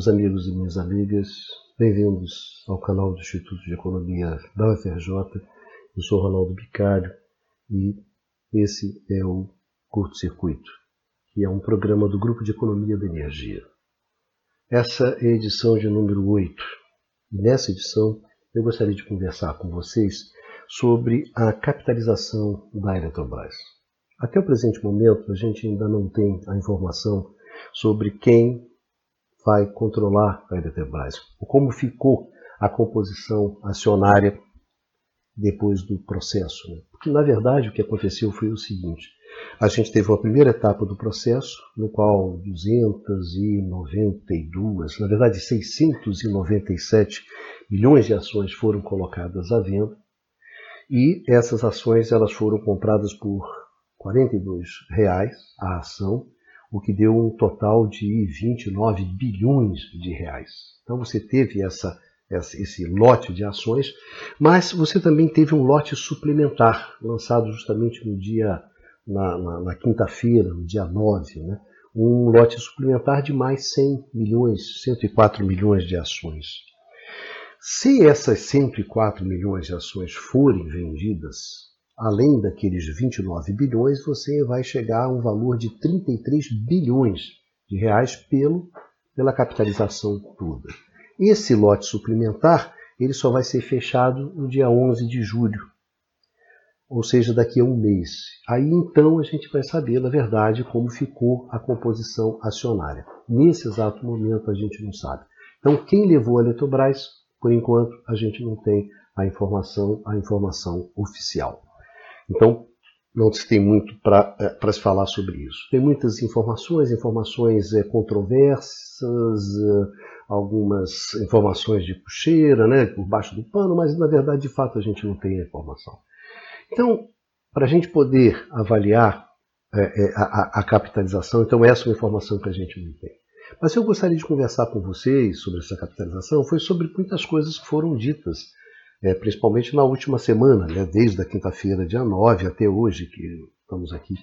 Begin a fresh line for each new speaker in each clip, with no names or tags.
Meus amigos e minhas amigas, bem-vindos ao canal do Instituto de Economia da UFRJ. Eu sou Ronaldo Bicário e esse é o Curto Circuito, que é um programa do Grupo de Economia da Energia. Essa é a edição de número 8 e nessa edição eu gostaria de conversar com vocês sobre a capitalização da Eletrobras. Até o presente momento, a gente ainda não tem a informação sobre quem vai controlar a Eletrobras, como ficou a composição acionária depois do processo. Né? Porque, na verdade, o que aconteceu foi o seguinte: a gente teve uma primeira etapa do processo, no qual 292, na verdade 697 milhões de ações foram colocadas à venda, e essas ações elas foram compradas por 42 reais a ação, o que deu um total de 29 bilhões de reais. Então você teve essa, esse lote de ações, mas você também teve um lote suplementar, lançado justamente no dia, na, na, na quinta-feira, no dia 9, né? um lote suplementar de mais 100 milhões, 104 milhões de ações. Se essas 104 milhões de ações forem vendidas, além daqueles 29 bilhões, você vai chegar a um valor de 33 bilhões de reais pelo, pela capitalização toda. Esse lote suplementar ele só vai ser fechado no dia 11 de julho, ou seja, daqui a um mês. Aí então a gente vai saber, na verdade, como ficou a composição acionária. Nesse exato momento a gente não sabe. Então, quem levou a Eletrobras, por enquanto, a gente não tem a informação, a informação oficial. Então, não se tem muito para é, se falar sobre isso. Tem muitas informações, informações é, controversas, é, algumas informações de puxeira, né, por baixo do pano, mas na verdade, de fato, a gente não tem a informação. Então, para a gente poder avaliar é, é, a, a, capitalização, então essa é uma informação que a gente não tem. Mas eu gostaria de conversar com vocês sobre essa capitalização, foi sobre muitas coisas que foram ditas é, principalmente na última semana, né, desde a quinta-feira, dia 9 até hoje, que estamos aqui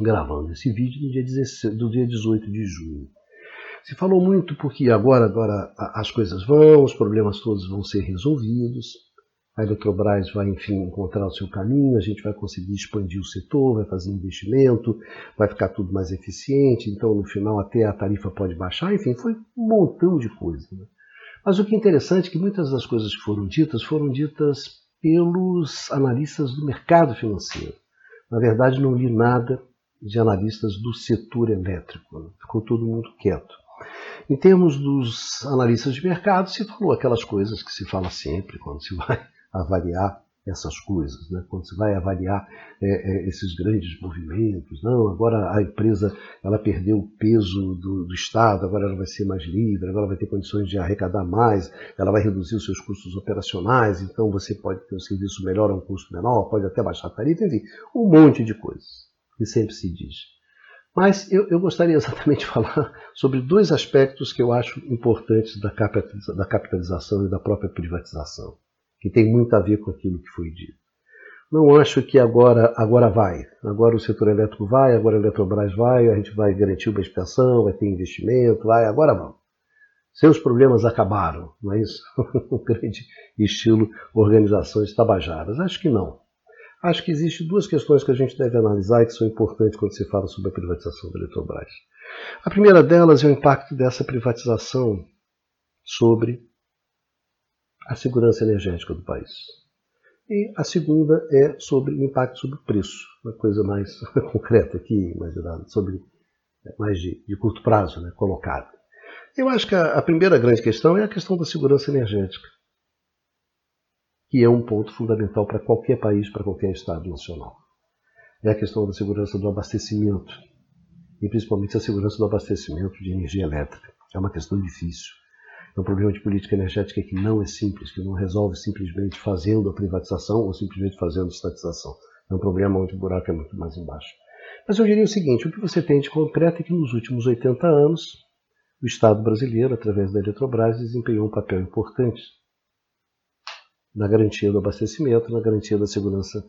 gravando esse vídeo, no dia 16, do dia 18 de junho. Se falou muito porque agora, agora as coisas vão, os problemas todos vão ser resolvidos, a Eletrobras vai, enfim, encontrar o seu caminho, a gente vai conseguir expandir o setor, vai fazer investimento, vai ficar tudo mais eficiente, então no final até a tarifa pode baixar, enfim, foi um montão de coisa. Né? Mas o que é interessante é que muitas das coisas que foram ditas foram ditas pelos analistas do mercado financeiro. Na verdade, não li nada de analistas do setor elétrico, ficou todo mundo quieto. Em termos dos analistas de mercado, se falou aquelas coisas que se fala sempre quando se vai avaliar essas coisas, né? quando se vai avaliar é, é, esses grandes movimentos. Não, agora a empresa ela perdeu o peso do, do, Estado, agora ela vai ser mais livre, agora vai ter condições de arrecadar mais, ela vai reduzir os seus custos operacionais, então você pode ter um serviço melhor a um custo menor, pode até baixar a tarifa, enfim, um monte de coisas que sempre se diz. Mas eu, eu gostaria exatamente de falar sobre dois aspectos que eu acho importantes da capitalização e da própria privatização que tem muito a ver com aquilo que foi dito. Não acho que agora, agora vai. Agora o setor elétrico vai, agora a Eletrobras vai, a gente vai garantir uma expansão, vai ter investimento, vai, agora vamos. Seus problemas acabaram, não é isso? o grande estilo organizações tabajaras. Acho que não. Acho que existem duas questões que a gente deve analisar e que são importantes quando se fala sobre a privatização da Eletrobras. A primeira delas é o impacto dessa privatização sobre a segurança energética do país. E a segunda é sobre o impacto sobre o preço, uma coisa mais concreta aqui, mais sobre é, mais de, de curto prazo, né, colocada. Eu acho que a, a primeira grande questão é a questão da segurança energética, que é um ponto fundamental para qualquer país, para qualquer Estado nacional. É a questão da segurança do abastecimento, e principalmente a segurança do abastecimento de energia elétrica. É uma questão difícil. É um problema de política energética que não é simples, que não resolve simplesmente fazendo a privatização ou simplesmente fazendo a estatização. É um problema onde o buraco é muito mais embaixo. Mas eu diria o seguinte: o que você tem de concreto é que nos últimos 80 anos, o Estado brasileiro, através da Eletrobras, desempenhou um papel importante na garantia do abastecimento, na garantia da segurança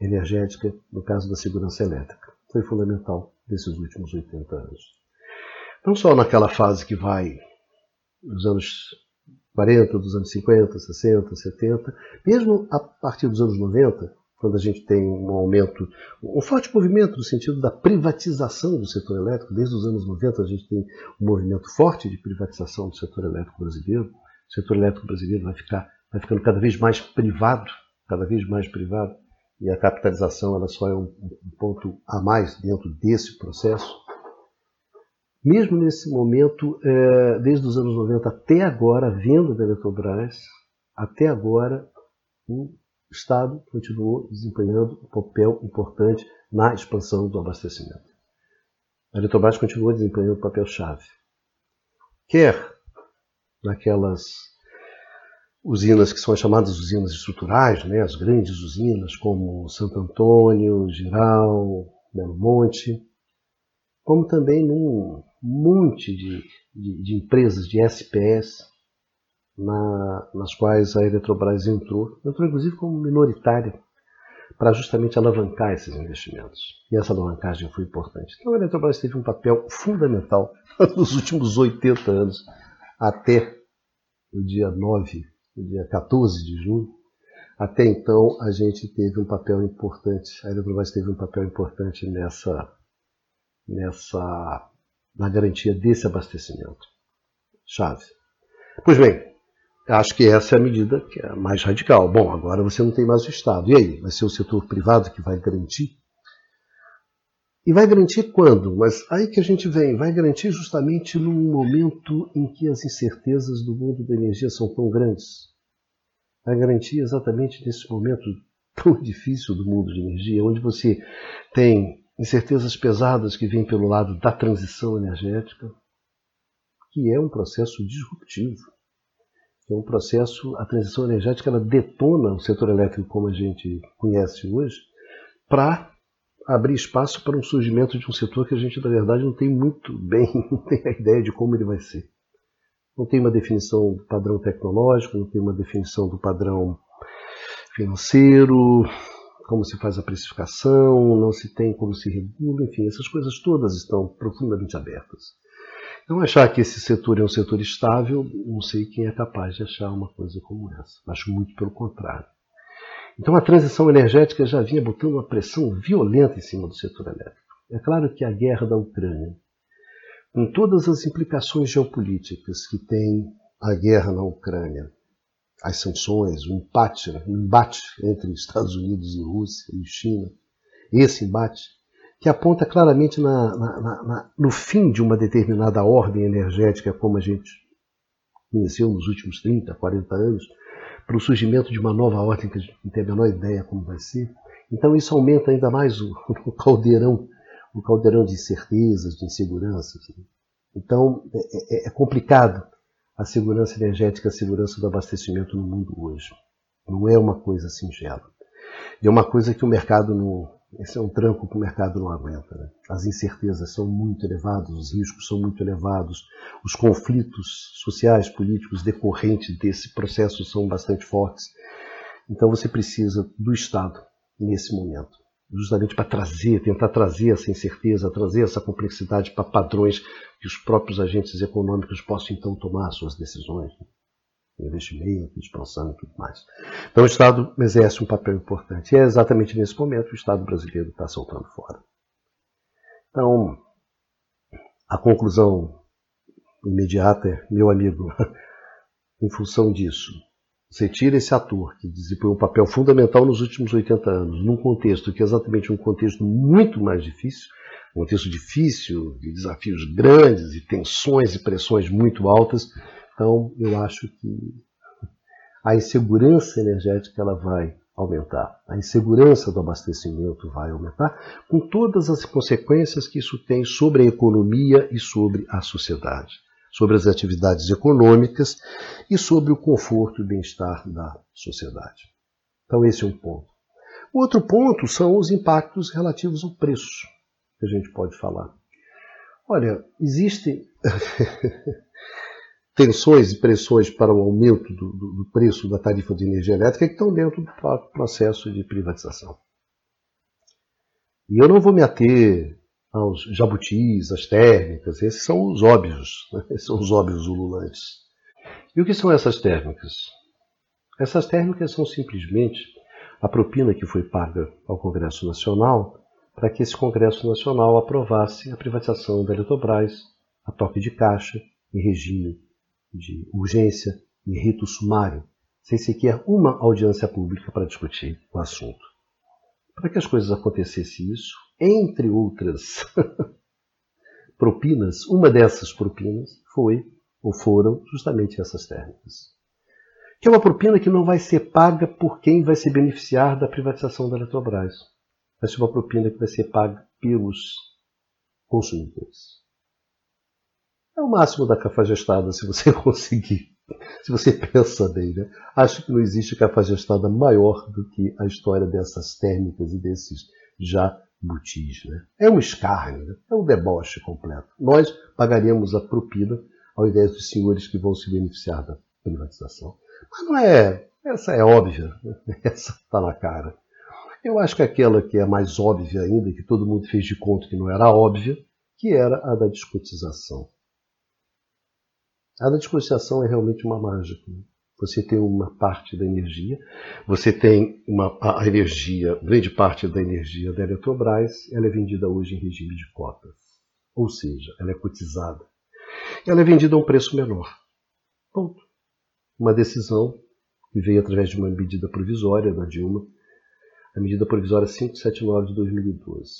energética, no caso da segurança elétrica. Foi fundamental nesses últimos 80 anos. Não só naquela fase que vai dos anos 40, dos anos 50, 60, 70, mesmo a partir dos anos 90, quando a gente tem um aumento, um forte movimento no sentido da privatização do setor elétrico, desde os anos 90 a gente tem um movimento forte de privatização do setor elétrico brasileiro. O setor elétrico brasileiro vai ficar vai ficando cada vez mais privado, cada vez mais privado, e a capitalização ela só é um, um ponto a mais dentro desse processo. Mesmo nesse momento, é, desde os anos 90 até agora, a venda da Eletrobras, até agora, o Estado continuou desempenhando um papel importante na expansão do abastecimento. A Eletrobras continua desempenhando um papel-chave. Quer naquelas usinas que são as chamadas usinas estruturais, né, as grandes usinas como Santo Antônio, Giral, Belo Monte, como também num monte de, de, de empresas de SPS na, nas quais a Eletrobras entrou, entrou inclusive como minoritária, para justamente alavancar esses investimentos. E essa alavancagem foi importante. Então a Eletrobras teve um papel fundamental nos últimos 80 anos, até o dia 9, o dia 14 de julho. Até então a gente teve um papel importante, a Eletrobras teve um papel importante nessa, nessa na garantia desse abastecimento. Chave. Pois bem, acho que essa é a medida que é mais radical. Bom, agora você não tem mais o Estado. E aí? Vai ser o setor privado que vai garantir? E vai garantir quando? Mas aí que a gente vem, vai garantir justamente num momento em que as incertezas do mundo da energia são tão grandes. Vai garantir exatamente nesse momento tão difícil do mundo de energia, onde você tem incertezas pesadas que vêm pelo lado da transição energética, que é um processo disruptivo. É um processo, a transição energética ela detona o setor elétrico como a gente conhece hoje, para abrir espaço para um surgimento de um setor que a gente, na verdade, não tem muito bem, não tem a ideia de como ele vai ser. Não tem uma definição do padrão tecnológico, não tem uma definição do padrão financeiro, como se faz a precificação, não se tem como se regula, enfim, essas coisas todas estão profundamente abertas. Então, achar que esse setor é um setor estável, não sei quem é capaz de achar uma coisa como essa. Acho muito pelo contrário. Então, a transição energética já vinha botando uma pressão violenta em cima do setor elétrico. É claro que a guerra da Ucrânia, com todas as implicações geopolíticas que tem a guerra na Ucrânia, as sanções, o empate, o embate entre Estados Unidos e Rússia e China, esse embate, que aponta claramente na, na, na, no fim de uma determinada ordem energética, como a gente conheceu nos últimos 30, 40 anos, para o surgimento de uma nova ordem que a gente não tem a menor ideia como vai ser. Então isso aumenta ainda mais o, o caldeirão, o caldeirão de incertezas, de inseguranças. Então é, é, é complicado a segurança energética, a segurança do abastecimento no mundo hoje. Não é uma coisa singela. E é uma coisa que o mercado não. Esse é um tranco que o mercado não aguenta. Né? As incertezas são muito elevadas, os riscos são muito elevados, os conflitos sociais, políticos decorrentes desse processo são bastante fortes. Então você precisa do Estado nesse momento justamente para trazer, tentar trazer essa incerteza, trazer essa complexidade para padrões que os próprios agentes econômicos possam então tomar suas decisões, né? investimento, expansão e tudo mais. Então o Estado exerce um papel importante. E é exatamente nesse momento que o Estado brasileiro está soltando fora. Então, a conclusão imediata é, meu amigo, em função disso, você tira esse ator que desempenhou um papel fundamental nos últimos 80 anos, num contexto que é exatamente um contexto muito mais difícil, um contexto difícil, de desafios grandes, e tensões e pressões muito altas. Então, eu acho que a insegurança energética ela vai aumentar. A insegurança do abastecimento vai aumentar, com todas as consequências que isso tem sobre a economia e sobre a sociedade sobre as atividades econômicas e sobre o conforto e bem-estar da sociedade. Então, esse é um ponto. O outro ponto são os impactos relativos ao preço, que a gente pode falar. Olha, existem tensões e pressões para o aumento do, do, do, preço da tarifa de energia elétrica que estão dentro do processo de privatização. E eu não vou me ater aos jabutis, às térmicas, esses são os óbvios, né? esses são os óbvios ululantes. E o que são essas térmicas? Essas térmicas são simplesmente a propina que foi paga ao Congresso Nacional para que esse Congresso Nacional aprovasse a privatização da Eletrobras, a toque de caixa, em regime de urgência e rito sumário, sem sequer uma audiência pública para discutir o assunto. Para que as coisas acontecessem isso, entre outras propinas, uma dessas propinas foi ou foram justamente essas térmicas. Que é uma propina que não vai ser paga por quem vai se beneficiar da privatização da Eletrobras. Vai ser uma propina que vai ser paga pelos consumidores. É o máximo da cafajestada se você conseguir. Se você pensa bem, né? Acho que não existe cafajestada maior do que a história dessas térmicas e desses já butis. Né? É um escárnio, né? é um deboche completo. Nós pagaríamos a propina ao invés dos senhores que vão se beneficiar da privatização. Mas não é. Essa é óbvia, né? essa está na cara. Eu acho que aquela que é mais óbvia ainda, que todo mundo fez de conta que não era óbvia, que era a da descotização. A da descotização é realmente uma mágica. Né? Você tem uma parte da energia, você tem uma, a energia, grande parte da energia da Eletrobras, ela é vendida hoje em regime de cotas. Ou seja, ela é cotizada. Ela é vendida a um preço menor. Ponto. Uma decisão que veio através de uma medida provisória da Dilma, a medida provisória 579 de 2012.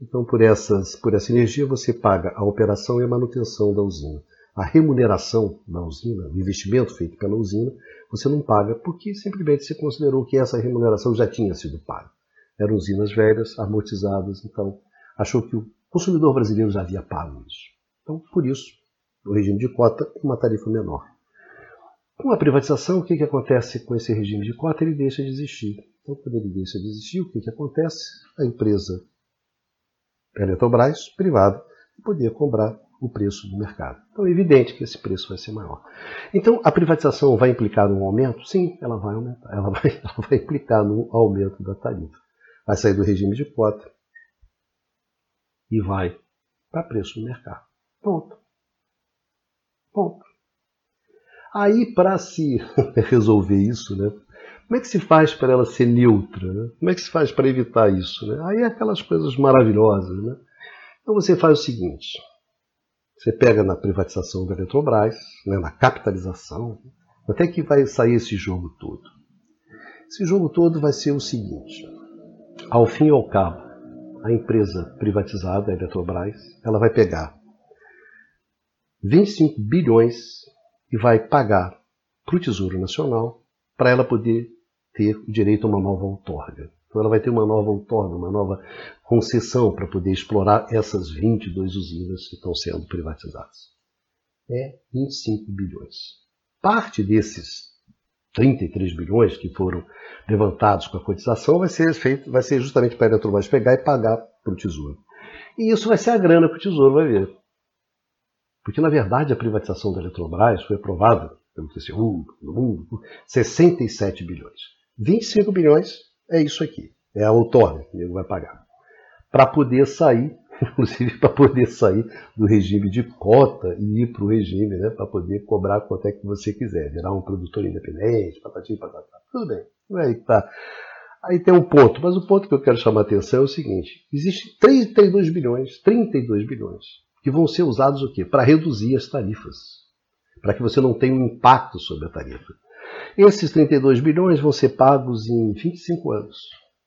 Então, por, essas, por essa energia, você paga a operação e a manutenção da usina a remuneração da usina, o investimento feito pela usina, você não paga porque simplesmente se considerou que essa remuneração já tinha sido paga. Eram usinas velhas, amortizadas, então achou que o consumidor brasileiro já havia pago isso. Então, por isso, o regime de cota é uma tarifa menor. Com a privatização, o que, que acontece com esse regime de cota? Ele deixa de existir. Então, quando ele deixa de existir, o que, que acontece? A empresa Eletrobras, privada, poder comprar o preço do mercado. Então é evidente que esse preço vai ser maior. Então a privatização vai implicar num aumento? Sim, ela vai aumentar. Ela vai, ela vai implicar no aumento da tarifa. Vai sair do regime de cota e vai para preço do mercado. Ponto. Ponto. Aí, para se resolver isso, né, como é que se faz para ela ser neutra? Né? Como é que se faz para evitar isso? Né? Aí é aquelas coisas maravilhosas. Né? Então você faz o seguinte: você pega na privatização da Eletrobras, né, na capitalização, até que vai sair esse jogo todo. Esse jogo todo vai ser o seguinte: ao fim e ao cabo, a empresa privatizada, a Eletrobras, ela vai pegar 25 bilhões e vai pagar para o Tesouro Nacional para ela poder ter o direito a uma nova outorga. Então ela vai ter uma nova outorga, uma nova concessão para poder explorar essas 22 usinas que estão sendo privatizadas. É 25 bilhões. Parte desses 33 bilhões que foram levantados com a cotização vai ser feito, vai ser justamente para a Eletrobras pegar e pagar para o Tesouro. E isso vai ser a grana que o Tesouro vai ver. Porque, na verdade, a privatização da Eletrobras foi aprovada pelo TCU, pelo mundo, por 67 bilhões. 25 bilhões é isso aqui. É a outorga que ele vai pagar. Para poder sair, inclusive para poder sair do regime de cota e ir para o regime, né, para poder cobrar quanto é que você quiser, virar um produtor independente, patati, patata. Tudo bem. Aí tá. Aí tem um ponto, mas o ponto que eu quero chamar a atenção é o seguinte: existe 32 bilhões, 32 bilhões, que vão ser usados o quê? Para reduzir as tarifas. Para que você não tenha um impacto sobre a tarifa. Esses 32 bilhões vão ser pagos em 25 anos.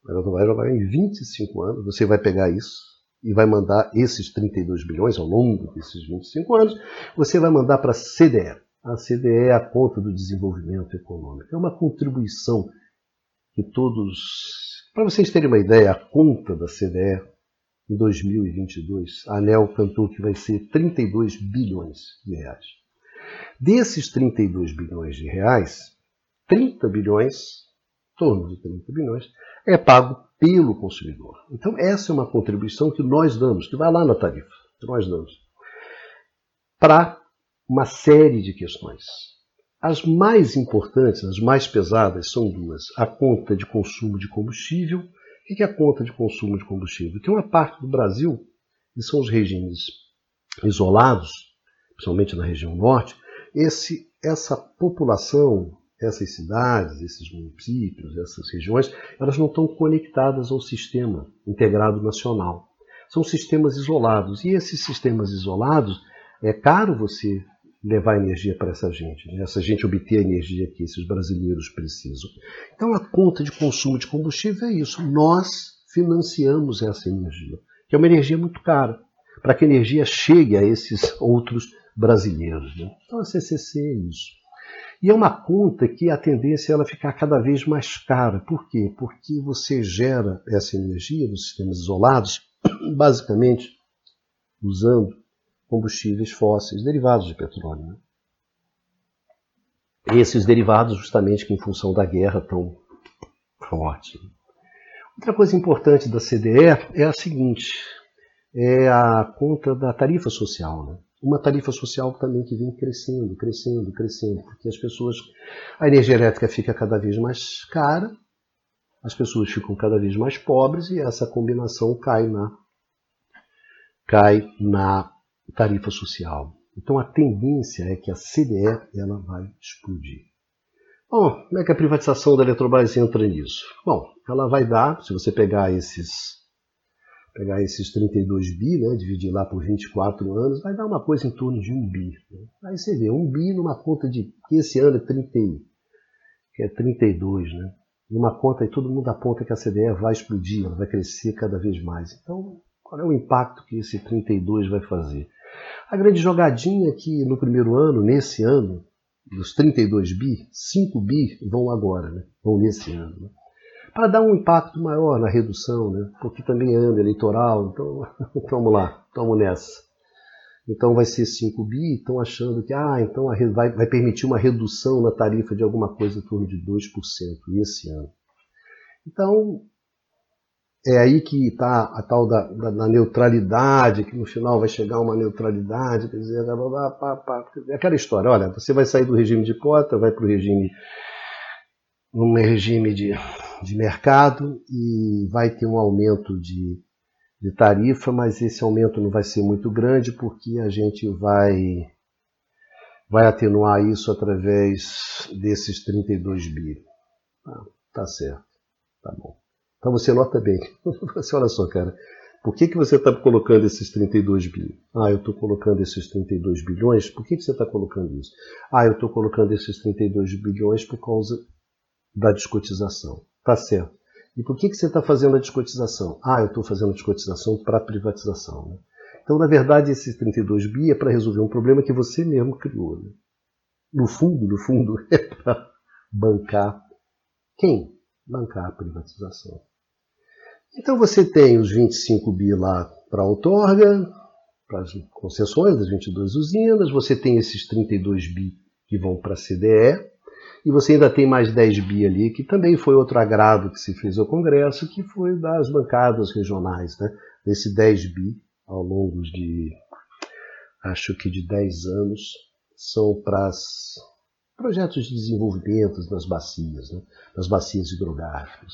Ela não vai jogar em 25 anos. Você vai pegar isso e vai mandar esses 32 bilhões ao longo desses 25 anos. Você vai mandar para a CDE. A CDE é a conta do desenvolvimento econômico. É uma contribuição que todos. Para vocês terem uma ideia, a conta da CDE em 2022, a ANEL cantou que vai ser 32 bilhões de reais. Desses 32 bilhões de reais, 30 bilhões, em torno de 30 bilhões, é pago pelo consumidor. Então, essa é uma contribuição que nós damos, que vai lá na tarifa, que nós damos, para uma série de questões. As mais importantes, as mais pesadas, são duas: a conta de consumo de combustível. O que é a conta de consumo de combustível? Tem uma parte do Brasil, que são os regimes isolados, principalmente na região norte, esse essa população, essas cidades, esses municípios, essas regiões, elas não estão conectadas ao sistema integrado nacional. São sistemas isolados. E esses sistemas isolados, é caro você levar energia para essa gente, né? essa gente obter a energia que esses brasileiros precisam. Então a conta de consumo de combustível é isso. Nós financiamos essa energia, que é uma energia muito cara, para que a energia chegue a esses outros brasileiros. Né? Então a CCC é isso. E é uma conta que a tendência é ela ficar cada vez mais cara. Por quê? Porque você gera essa energia nos sistemas isolados, basicamente usando combustíveis fósseis, derivados de petróleo. Né? Esses derivados, justamente que em função da guerra tão forte. Outra coisa importante da CDE é a seguinte: é a conta da tarifa social. Né? Uma tarifa social também que vem crescendo, crescendo, crescendo, porque as pessoas. A energia elétrica fica cada vez mais cara, as pessoas ficam cada vez mais pobres e essa combinação cai na, cai na tarifa social. Então a tendência é que a CDE ela vai explodir. Bom, como é que a privatização da Eletrobras entra nisso? Bom, ela vai dar, se você pegar esses pegar esses 32 bi, né, dividir lá por 24 anos, vai dar uma coisa em torno de 1 bi. Né? Aí você vê, 1 bi numa conta de que esse ano é 30, que é 32, né? Numa conta e todo mundo aponta que a CDE vai explodir, ela vai crescer cada vez mais. Então, qual é o impacto que esse 32 vai fazer? A grande jogadinha é que no primeiro ano, nesse ano, dos 32 bi, 5 bi vão agora, né? vão nesse ano. Né? Para dar um impacto maior na redução, né? porque também ano eleitoral, então vamos lá, vamos nessa. Então vai ser 5 bi, estão achando que ah, então vai, vai permitir uma redução na tarifa de alguma coisa em torno de 2% esse ano. Então, é aí que está a tal da, da, da, neutralidade, que no final vai chegar uma neutralidade, quer dizer, blá, blá, blá, aquela história, olha, você vai sair do regime de cota, vai para o regime, um regime de, de mercado e vai ter um aumento de, de tarifa, mas esse aumento não vai ser muito grande porque a gente vai, vai atenuar isso através desses 32 bi. Ah, tá certo, tá bom. Então você nota bem. Você olha só, cara, por que, que você está colocando esses 32 bilhões? Ah, eu estou colocando esses 32 bilhões. Por que, que você está colocando isso? Ah, eu estou colocando esses 32 bilhões por causa da descotização. Tá certo. E por que, que você está fazendo a descotização? Ah, eu estou fazendo a descotização para privatização. Né? Então, na verdade, esses 32 bi é para resolver um problema que você mesmo criou. Né? No fundo, no fundo, é para bancar quem? Bancar a privatização. Então você tem os 25 bi lá para a outorga, para as concessões das 22 usinas, você tem esses 32 bi que vão para a CDE, e você ainda tem mais 10 bi ali, que também foi outro agrado que se fez ao Congresso, que foi das bancadas regionais. Né? Esse 10 bi, ao longo de, acho que de 10 anos, são para projetos de desenvolvimento nas bacias, né? nas bacias hidrográficas.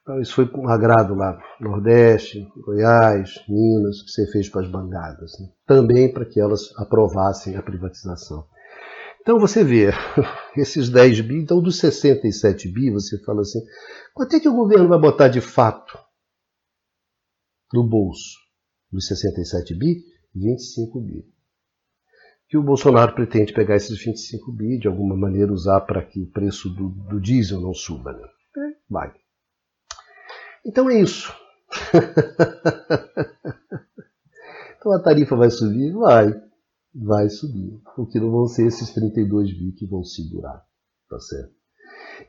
Então, isso foi um agrado lá, Nordeste, Goiás, Minas, que você fez para as bancadas. Né? Também para que elas aprovassem a privatização. Então você vê, esses 10 bi, então dos 67 bi, você fala assim, quanto é que o governo vai botar de fato no bolso dos 67 bi? 25 bi. Que o Bolsonaro pretende pegar esses 25 bi, de alguma maneira usar para que o preço do, do diesel não suba. Né? É, vai. Então é isso. então a tarifa vai subir? Vai. Vai subir. Porque não vão ser esses 32 bi que vão segurar. Tá certo?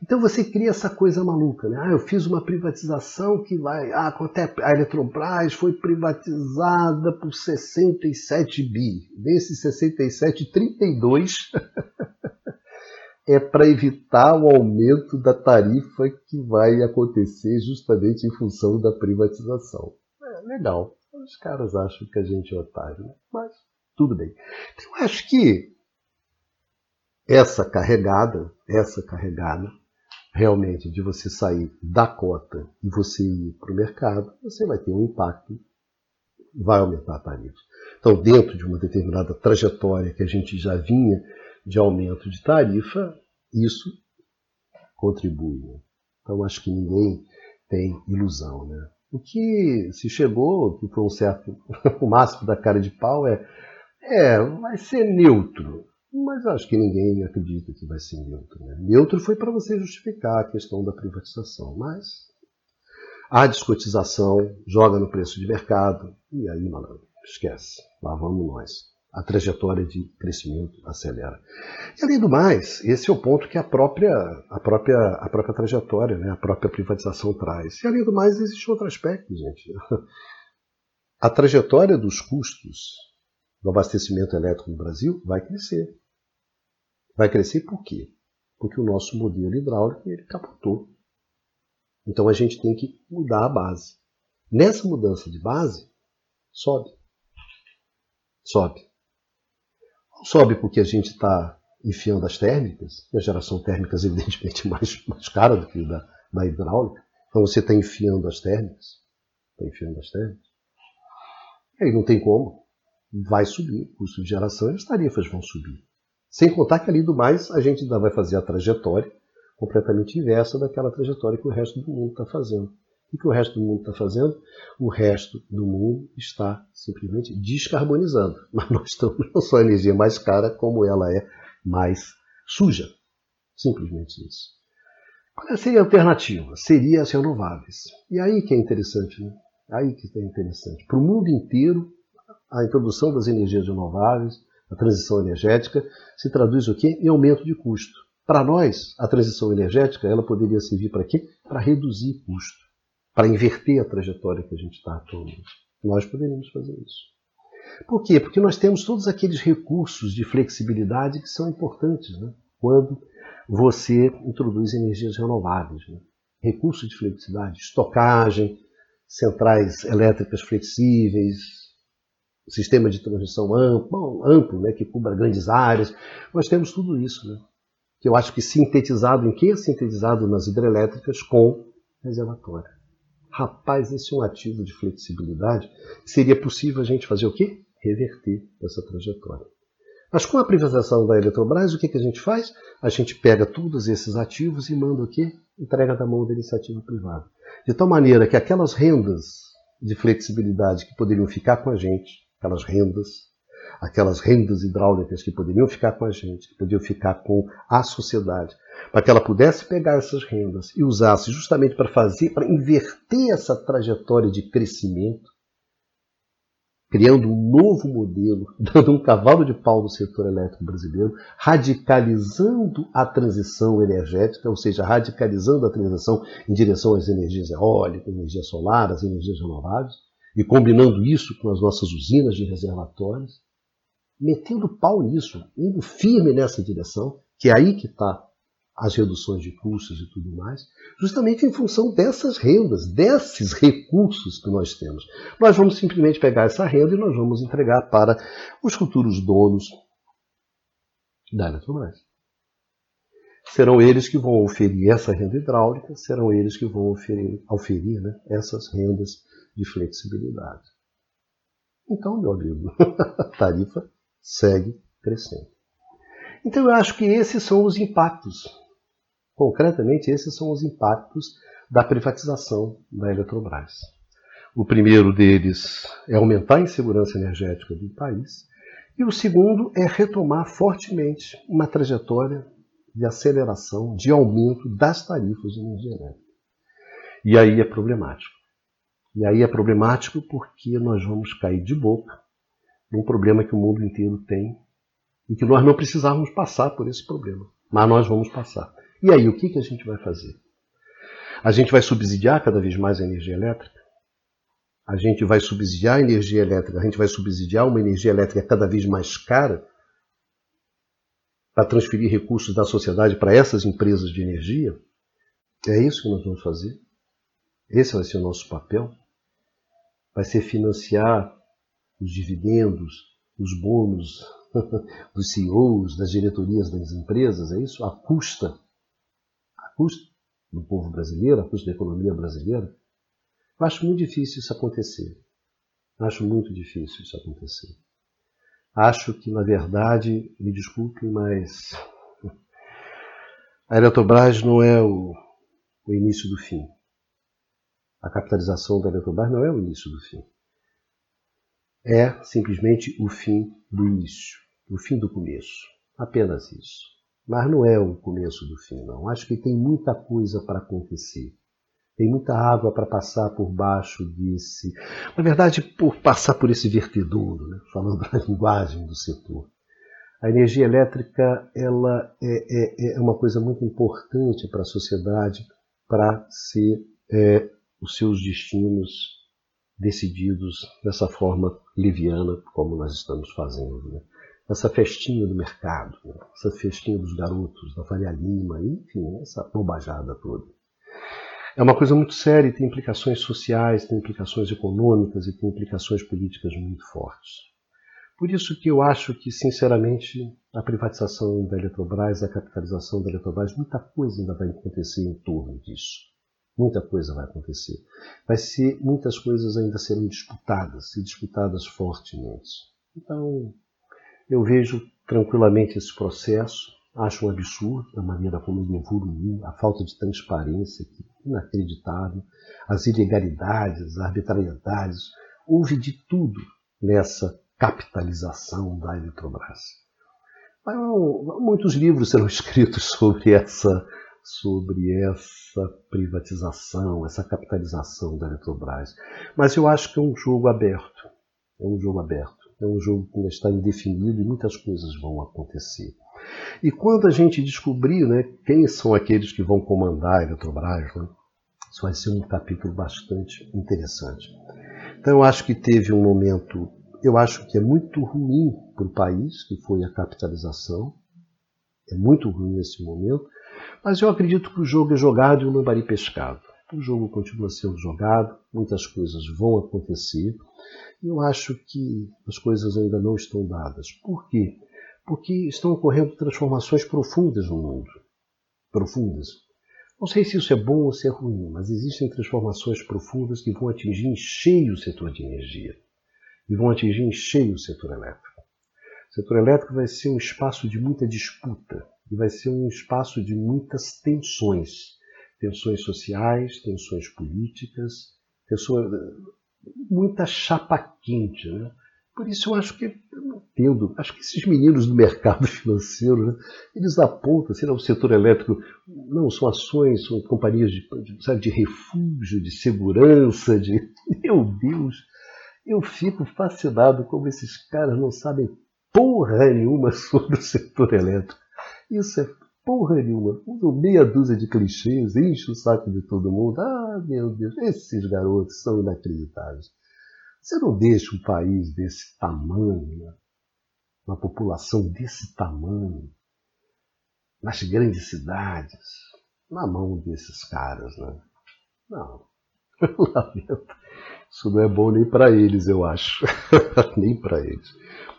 Então você cria essa coisa maluca, né? Ah, eu fiz uma privatização que vai. Ah, quanto é? A Eletrobras foi privatizada por 67 bi. Desses 67, 32 é para evitar o aumento da tarifa que vai acontecer justamente em função da privatização. É legal. Os caras acham que a gente é otário, né? mas tudo bem. Então, eu acho que essa carregada, essa carregada, realmente de você sair da cota e você ir para o mercado, você vai ter um impacto, vai aumentar a tarifa. Então, dentro de uma determinada trajetória que a gente já vinha de aumento de tarifa, isso contribui. Né? Então acho que ninguém tem ilusão. Né? O que se chegou, que foi um certo, o máximo da cara de pau é, é, vai ser neutro. Mas acho que ninguém acredita que vai ser neutro. Né? Neutro foi para você justificar a questão da privatização, mas a descotização joga no preço de mercado e aí, malandro, esquece, lá vamos nós. A trajetória de crescimento acelera. E além do mais, esse é o ponto que a própria, a própria, a própria trajetória, né, a própria privatização traz. E além do mais, existe outro aspecto, gente. A trajetória dos custos do abastecimento elétrico no Brasil vai crescer. Vai crescer por quê? Porque o nosso modelo hidráulico ele capotou. Então a gente tem que mudar a base. Nessa mudança de base, sobe. Sobe. Sobe porque a gente está enfiando as térmicas, e a geração térmica é evidentemente mais, mais cara do que da, da hidráulica. Então você está enfiando as térmicas. Está enfiando as térmicas. E aí não tem como. Vai subir o custo de geração e as tarifas vão subir. Sem contar que, ali do mais, a gente ainda vai fazer a trajetória completamente inversa daquela trajetória que o resto do mundo está fazendo. O que o resto do mundo está fazendo? O resto do mundo está simplesmente descarbonizando. Mas nós estamos não só a energia mais cara, como ela é mais suja. Simplesmente isso. Qual seria a alternativa? Seria as renováveis. E aí que é interessante, né? Aí que é interessante. Para o mundo inteiro, a introdução das energias renováveis a transição energética se traduz o quê? Em aumento de custo. Para nós, a transição energética ela poderia servir para quê? Para reduzir custo, para inverter a trajetória que a gente está atualmente. Nós poderíamos fazer isso. Por quê? Porque nós temos todos aqueles recursos de flexibilidade que são importantes né? quando você introduz energias renováveis. Né? Recursos de flexibilidade, estocagem, centrais elétricas flexíveis, sistema de transmissão amplo, amplo né, que cubra grandes áreas. Nós temos tudo isso, né, que eu acho que sintetizado em que é sintetizado nas hidrelétricas com reservatório. Rapaz, esse é um ativo de flexibilidade. Seria possível a gente fazer o quê? Reverter essa trajetória. Mas com a privatização da Eletrobras, o que, que a gente faz? A gente pega todos esses ativos e manda o quê? Entrega da mão da iniciativa privada. De tal maneira que aquelas rendas de flexibilidade que poderiam ficar com a gente, aquelas rendas, aquelas rendas hidráulicas que poderiam ficar com a gente, que poderiam ficar com a sociedade, para que ela pudesse pegar essas rendas e usasse justamente para fazer, para inverter essa trajetória de crescimento, criando um novo modelo, dando um cavalo de pau no setor elétrico brasileiro, radicalizando a transição energética, ou seja, radicalizando a transição em direção às energias eólicas, energia solar, às energias renováveis, e combinando isso com as nossas usinas de reservatórios, metendo pau nisso, indo firme nessa direção, que é aí que está as reduções de custos e tudo mais, justamente em função dessas rendas, desses recursos que nós temos. Nós vamos simplesmente pegar essa renda e nós vamos entregar para os futuros donos da Eletrobras. Serão eles que vão oferir essa renda hidráulica, serão eles que vão oferir, oferir né, essas rendas de flexibilidade. Então, meu amigo, a tarifa segue crescendo. Então, eu acho que esses são os impactos. Concretamente, esses são os impactos da privatização da Eletrobras. O primeiro deles é aumentar a insegurança energética do país, e o segundo é retomar fortemente uma trajetória de aceleração, de aumento das tarifas de energia elétrica. E aí é problemático. E aí é problemático porque nós vamos cair de boca num problema que o mundo inteiro tem e que nós não precisávamos passar por esse problema, mas nós vamos passar. E aí, o que, que a gente vai fazer? A gente vai subsidiar cada vez mais a energia elétrica? A gente vai subsidiar a energia elétrica? A gente vai subsidiar uma energia elétrica cada vez mais cara para transferir recursos da sociedade para essas empresas de energia? É isso que nós vamos fazer? Esse vai ser o nosso papel? Vai ser financiar os dividendos, os bônus dos CEOs, das diretorias das empresas, é isso? A custa, a custa do povo brasileiro, a custa da economia brasileira. Eu acho muito difícil isso acontecer. Eu acho muito difícil isso acontecer. Acho que, na verdade, me desculpem, mas a Eletrobras não é o, o início do fim. A capitalização da Eletrobras não é o início do fim. É simplesmente o fim do início, o fim do começo. Apenas isso. Mas não é o começo do fim, não. Acho que tem muita coisa para acontecer. Tem muita água para passar por baixo desse. Na verdade, por passar por esse vertedouro, né? falando a linguagem do setor. A energia elétrica ela é, é, é uma coisa muito importante para a sociedade para ser é, os seus destinos decididos dessa forma liviana como nós estamos fazendo. Né? Essa festinha do mercado, né? essa festinha dos garotos, da Faria Lima, enfim, essa bobajada toda. É uma coisa muito séria e tem implicações sociais, tem implicações econômicas e tem implicações políticas muito fortes. Por isso que eu acho que, sinceramente, a privatização da Eletrobras, a capitalização da Eletrobras, muita coisa ainda vai acontecer em torno disso. Muita coisa vai acontecer. Vai ser, muitas coisas ainda serão disputadas, e disputadas fortemente. Então, eu vejo tranquilamente esse processo, Acho um absurdo a maneira como ele evoluiu, a falta de transparência, é inacreditável, as ilegalidades, as arbitrariedades. Houve de tudo nessa capitalização da Eletrobras. Muitos livros serão escritos sobre essa, sobre essa privatização, essa capitalização da Eletrobras. Mas eu acho que é um jogo aberto. É um jogo aberto. É um jogo que ainda está indefinido e muitas coisas vão acontecer. E quando a gente descobrir né, quem são aqueles que vão comandar a Eletrobras, né, isso vai ser um capítulo bastante interessante. Então eu acho que teve um momento, eu acho que é muito ruim para o país, que foi a capitalização. É muito ruim esse momento, mas eu acredito que o jogo é jogado e o lambari pescado. O jogo continua sendo jogado, muitas coisas vão acontecer. E eu acho que as coisas ainda não estão dadas. Por quê? porque estão ocorrendo transformações profundas no mundo. Profundas. Não sei se isso é bom ou se é ruim, mas existem transformações profundas que vão atingir em cheio o setor de energia e vão atingir em cheio o setor elétrico. O setor elétrico vai ser um espaço de muita disputa e vai ser um espaço de muitas tensões. Tensões sociais, tensões políticas, tensões, muita chapa quente. Né? Por isso eu acho que, eu não entendo, acho que esses meninos do mercado financeiro, né, eles apontam, sei lá, o setor elétrico, não, são ações, são companhias de, de, sabe, de refúgio, de segurança, de. Meu Deus! Eu fico fascinado como esses caras não sabem porra nenhuma sobre o setor elétrico. Isso é porra nenhuma. Usam meia dúzia de clichês, enche o saco de todo mundo. Ah, meu Deus, esses garotos são inacreditáveis. Você não deixa um país desse tamanho, uma população desse tamanho, nas grandes cidades, na mão desses caras, né? Não. Eu lamento. Isso não é bom nem para eles, eu acho. nem para eles.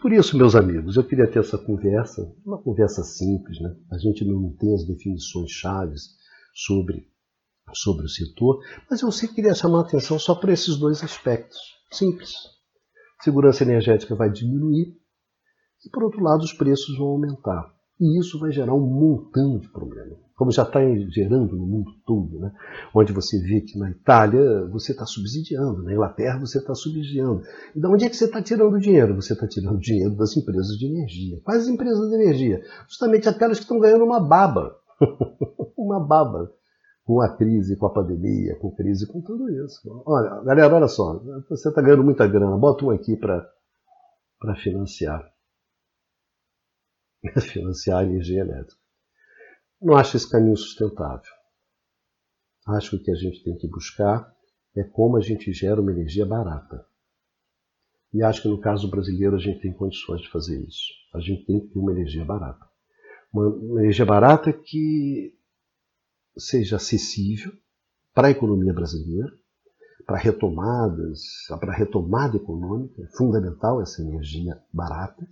Por isso, meus amigos, eu queria ter essa conversa, uma conversa simples, né? A gente não tem as definições chaves sobre, sobre o setor, mas eu sei que queria chamar a atenção só para esses dois aspectos. Simples. Segurança energética vai diminuir e, por outro lado, os preços vão aumentar. E isso vai gerar um montão de problemas, como já está gerando no mundo todo, né? onde você vê que na Itália você está subsidiando, na Inglaterra você está subsidiando. E de onde é que você está tirando dinheiro? Você está tirando dinheiro das empresas de energia. Quais empresas de energia? Justamente aquelas que estão ganhando uma baba. uma baba com a crise, com a pandemia, com crise, com tudo isso. Olha, galera, olha só, você está ganhando muita grana, bota um aqui para financiar. financiar a energia elétrica. Não acho esse caminho sustentável. Acho que o que a gente tem que buscar é como a gente gera uma energia barata. E acho que no caso brasileiro a gente tem condições de fazer isso. A gente tem que ter uma energia barata. Uma energia barata que seja acessível para a economia brasileira, para retomadas, para a retomada econômica, é fundamental essa energia barata,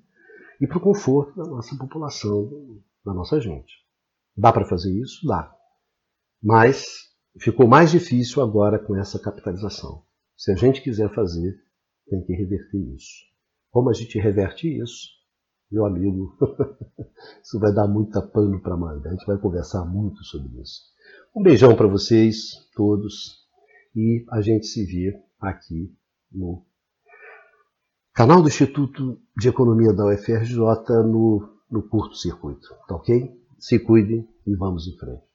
e para o conforto da nossa população, da nossa gente. Dá para fazer isso? Dá. Mas ficou mais difícil agora com essa capitalização. Se a gente quiser fazer, tem que reverter isso. Como a gente reverte isso? Meu amigo, isso vai dar muita pano para manga. A gente vai conversar muito sobre isso. Um beijão para vocês todos e a gente se vê aqui no canal do Instituto de Economia da UFRJ no, no curto circuito. Tá ok? Se cuidem e vamos em frente.